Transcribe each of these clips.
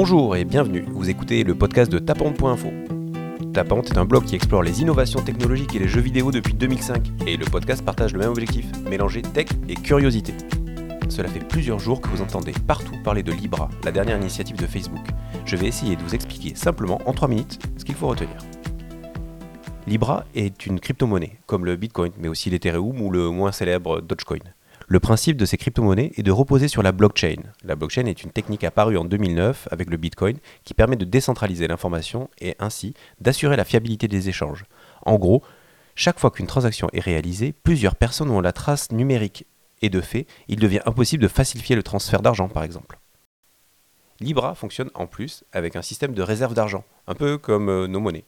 Bonjour et bienvenue, vous écoutez le podcast de Tapante.info. Tapante est un blog qui explore les innovations technologiques et les jeux vidéo depuis 2005, et le podcast partage le même objectif, mélanger tech et curiosité. Cela fait plusieurs jours que vous entendez partout parler de Libra, la dernière initiative de Facebook. Je vais essayer de vous expliquer simplement en 3 minutes ce qu'il faut retenir. Libra est une crypto-monnaie, comme le Bitcoin, mais aussi l'Ethereum ou le moins célèbre Dogecoin. Le principe de ces crypto-monnaies est de reposer sur la blockchain. La blockchain est une technique apparue en 2009 avec le Bitcoin qui permet de décentraliser l'information et ainsi d'assurer la fiabilité des échanges. En gros, chaque fois qu'une transaction est réalisée, plusieurs personnes ont la trace numérique et de fait, il devient impossible de falsifier le transfert d'argent par exemple. Libra fonctionne en plus avec un système de réserve d'argent, un peu comme euh, nos monnaies.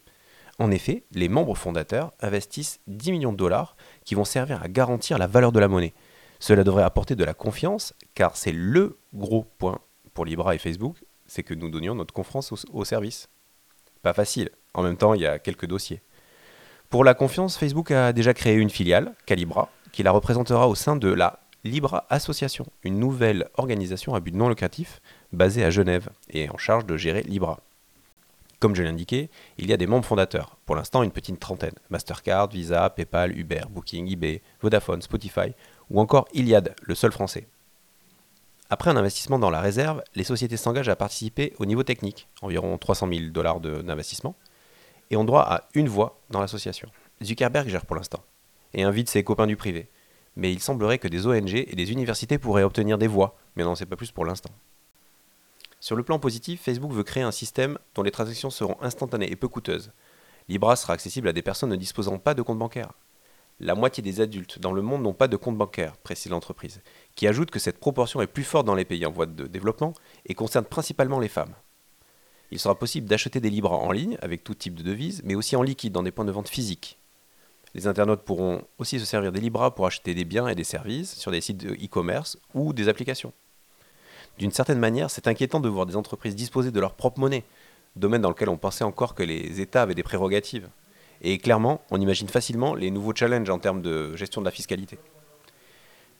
En effet, les membres fondateurs investissent 10 millions de dollars qui vont servir à garantir la valeur de la monnaie. Cela devrait apporter de la confiance, car c'est le gros point pour Libra et Facebook, c'est que nous donnions notre confiance au, service. Pas facile, en même temps il y a quelques dossiers. Pour la confiance, Facebook a déjà créé une filiale, Calibra, qui la représentera au sein de la Libra Association, une nouvelle organisation à but non lucratif basée à Genève et en charge de gérer Libra. Comme je l'ai indiqué, il y a des membres fondateurs, pour l'instant une petite trentaine, Mastercard, Visa, PayPal, Uber, Booking, eBay, Vodafone, Spotify ou encore Iliad, le seul français. Après un investissement dans la réserve, les sociétés s'engagent à participer au niveau technique, environ 300 000 dollars d'investissement, et ont droit à une voix dans l'association. Zuckerberg gère pour l'instant, et invite ses copains du privé. Mais il semblerait que des ONG et des universités pourraient obtenir des voix, mais n'en sait pas plus pour l'instant. Sur le plan positif, Facebook veut créer un système dont les transactions seront instantanées et peu coûteuses. Libra sera accessible à des personnes ne disposant pas de compte bancaire. La moitié des adultes dans le monde n'ont pas de compte bancaire, précise l'entreprise, qui ajoute que cette proportion est plus forte dans les pays en voie de développement et concerne principalement les femmes. Il sera possible d'acheter des Libras en ligne avec tout type de devises, mais aussi en liquide dans des points de vente physiques. Les internautes pourront aussi se servir des Libras pour acheter des biens et des services sur des sites de e-commerce ou des applications. D'une certaine manière, c'est inquiétant de voir des entreprises disposer de leur propre monnaie, domaine dans lequel on pensait encore que les États avaient des prérogatives. Et clairement, on imagine facilement les nouveaux challenges en termes de gestion de la fiscalité.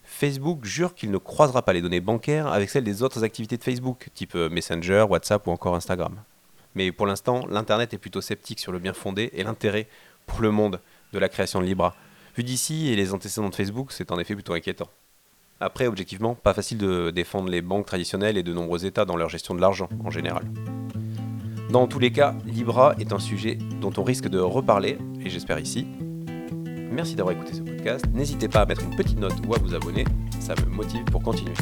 Facebook jure qu'il ne croisera pas les données bancaires avec celles des autres activités de Facebook, type euh, Messenger, WhatsApp ou encore Instagram. Mais pour l'instant, l'Internet est plutôt sceptique sur le bien fondé et l'intérêt pour le monde de la création de Libra. Vu d'ici et les antécédents de Facebook, c'est en effet plutôt inquiétant. Après, objectivement, pas facile de défendre les banques traditionnelles et de nombreux États dans leur gestion de l'argent en général. Dans tous les cas, Libra est un sujet dont on risque de reparler, et j'espère ici. Merci d'avoir écouté ce podcast. N'hésitez pas à mettre une petite note ou à vous abonner, ça me motive pour continuer.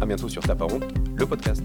A bientôt sur Taparonte, le podcast.